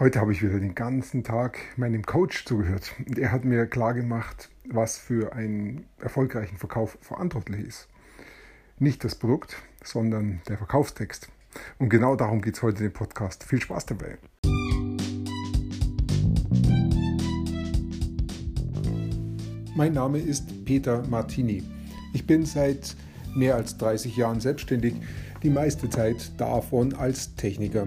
Heute habe ich wieder den ganzen Tag meinem Coach zugehört und er hat mir klar gemacht, was für einen erfolgreichen Verkauf verantwortlich ist. Nicht das Produkt, sondern der Verkaufstext. Und genau darum geht es heute in dem Podcast. Viel Spaß dabei. Mein Name ist Peter Martini. Ich bin seit mehr als 30 Jahren selbstständig, die meiste Zeit davon als Techniker.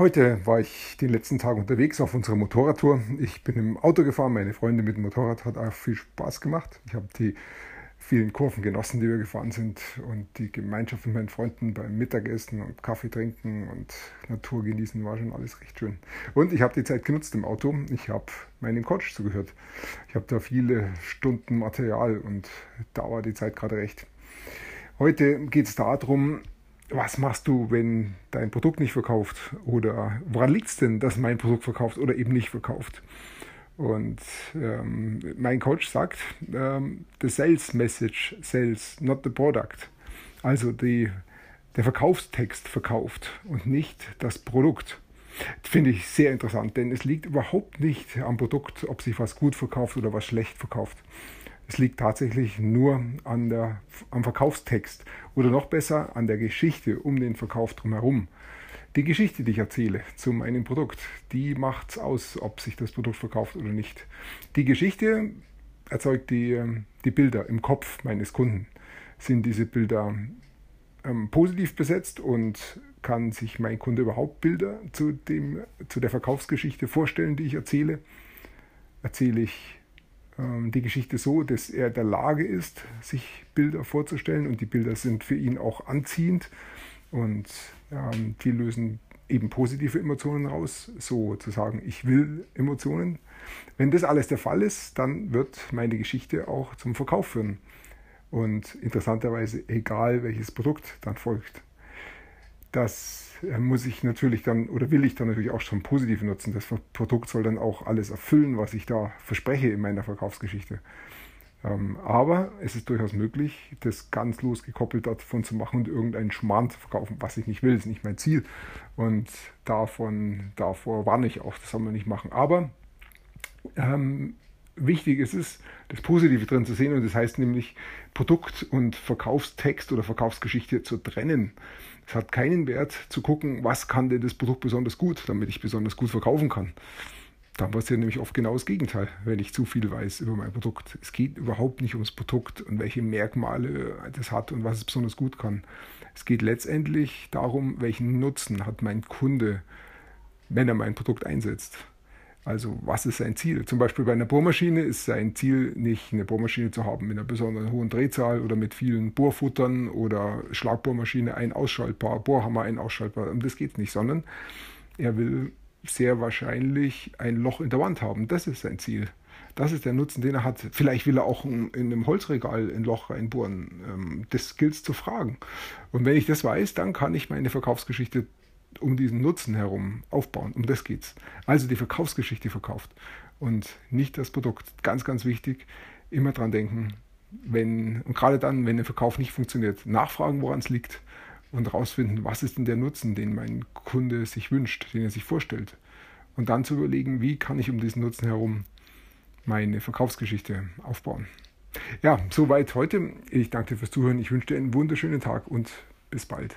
Heute war ich den letzten Tag unterwegs auf unserer Motorradtour. Ich bin im Auto gefahren, meine Freundin mit dem Motorrad hat auch viel Spaß gemacht. Ich habe die vielen Kurven genossen, die wir gefahren sind und die Gemeinschaft mit meinen Freunden beim Mittagessen und Kaffee trinken und Natur genießen war schon alles recht schön. Und ich habe die Zeit genutzt im Auto. Ich habe meinem Coach zugehört. Ich habe da viele Stunden Material und da war die Zeit gerade recht. Heute geht es darum, was machst du, wenn dein Produkt nicht verkauft? Oder woran liegt es denn, dass mein Produkt verkauft oder eben nicht verkauft? Und ähm, mein Coach sagt, ähm, the sales message sells, not the product. Also die, der Verkaufstext verkauft und nicht das Produkt. Finde ich sehr interessant, denn es liegt überhaupt nicht am Produkt, ob sich was gut verkauft oder was schlecht verkauft. Es liegt tatsächlich nur an der, am Verkaufstext oder noch besser an der Geschichte um den Verkauf drumherum. Die Geschichte, die ich erzähle zu meinem Produkt, die macht es aus, ob sich das Produkt verkauft oder nicht. Die Geschichte erzeugt die, ähm, die Bilder im Kopf meines Kunden. Sind diese Bilder ähm, positiv besetzt und kann sich mein Kunde überhaupt Bilder zu, dem, zu der Verkaufsgeschichte vorstellen, die ich erzähle? Erzähle ich die Geschichte so, dass er in der Lage ist, sich Bilder vorzustellen und die Bilder sind für ihn auch anziehend und ähm, die lösen eben positive Emotionen raus, so zu sagen, ich will Emotionen. Wenn das alles der Fall ist, dann wird meine Geschichte auch zum Verkauf führen. Und interessanterweise, egal welches Produkt dann folgt. Das äh, muss ich natürlich dann oder will ich dann natürlich auch schon positiv nutzen. Das Produkt soll dann auch alles erfüllen, was ich da verspreche in meiner Verkaufsgeschichte. Ähm, aber es ist durchaus möglich, das ganz losgekoppelt davon zu machen und irgendeinen Schmarrn zu verkaufen, was ich nicht will. Ist nicht mein Ziel. Und davon, davor warne ich auch, das soll man nicht machen. Aber ähm, wichtig ist es, das Positive drin zu sehen und das heißt nämlich Produkt- und Verkaufstext oder Verkaufsgeschichte zu trennen. Es hat keinen Wert zu gucken, was kann denn das Produkt besonders gut, damit ich besonders gut verkaufen kann. Dann passiert nämlich oft genau das Gegenteil, wenn ich zu viel weiß über mein Produkt. Es geht überhaupt nicht ums Produkt und welche Merkmale das hat und was es besonders gut kann. Es geht letztendlich darum, welchen Nutzen hat mein Kunde, wenn er mein Produkt einsetzt. Also was ist sein Ziel? Zum Beispiel bei einer Bohrmaschine ist sein Ziel nicht eine Bohrmaschine zu haben mit einer besonderen hohen Drehzahl oder mit vielen Bohrfuttern oder Schlagbohrmaschine ein ausschaltbar, Bohrhammer ein ausschaltbar. Um das geht nicht, sondern er will sehr wahrscheinlich ein Loch in der Wand haben. Das ist sein Ziel. Das ist der Nutzen, den er hat. Vielleicht will er auch in einem Holzregal ein Loch reinbohren. Ähm, das gilt es zu fragen. Und wenn ich das weiß, dann kann ich meine Verkaufsgeschichte um diesen Nutzen herum aufbauen. Um das geht's. Also die Verkaufsgeschichte verkauft und nicht das Produkt. Ganz, ganz wichtig. Immer dran denken, wenn, und gerade dann, wenn der Verkauf nicht funktioniert, nachfragen, woran es liegt und herausfinden, was ist denn der Nutzen, den mein Kunde sich wünscht, den er sich vorstellt. Und dann zu überlegen, wie kann ich um diesen Nutzen herum meine Verkaufsgeschichte aufbauen. Ja, soweit heute. Ich danke dir fürs Zuhören. Ich wünsche dir einen wunderschönen Tag und bis bald.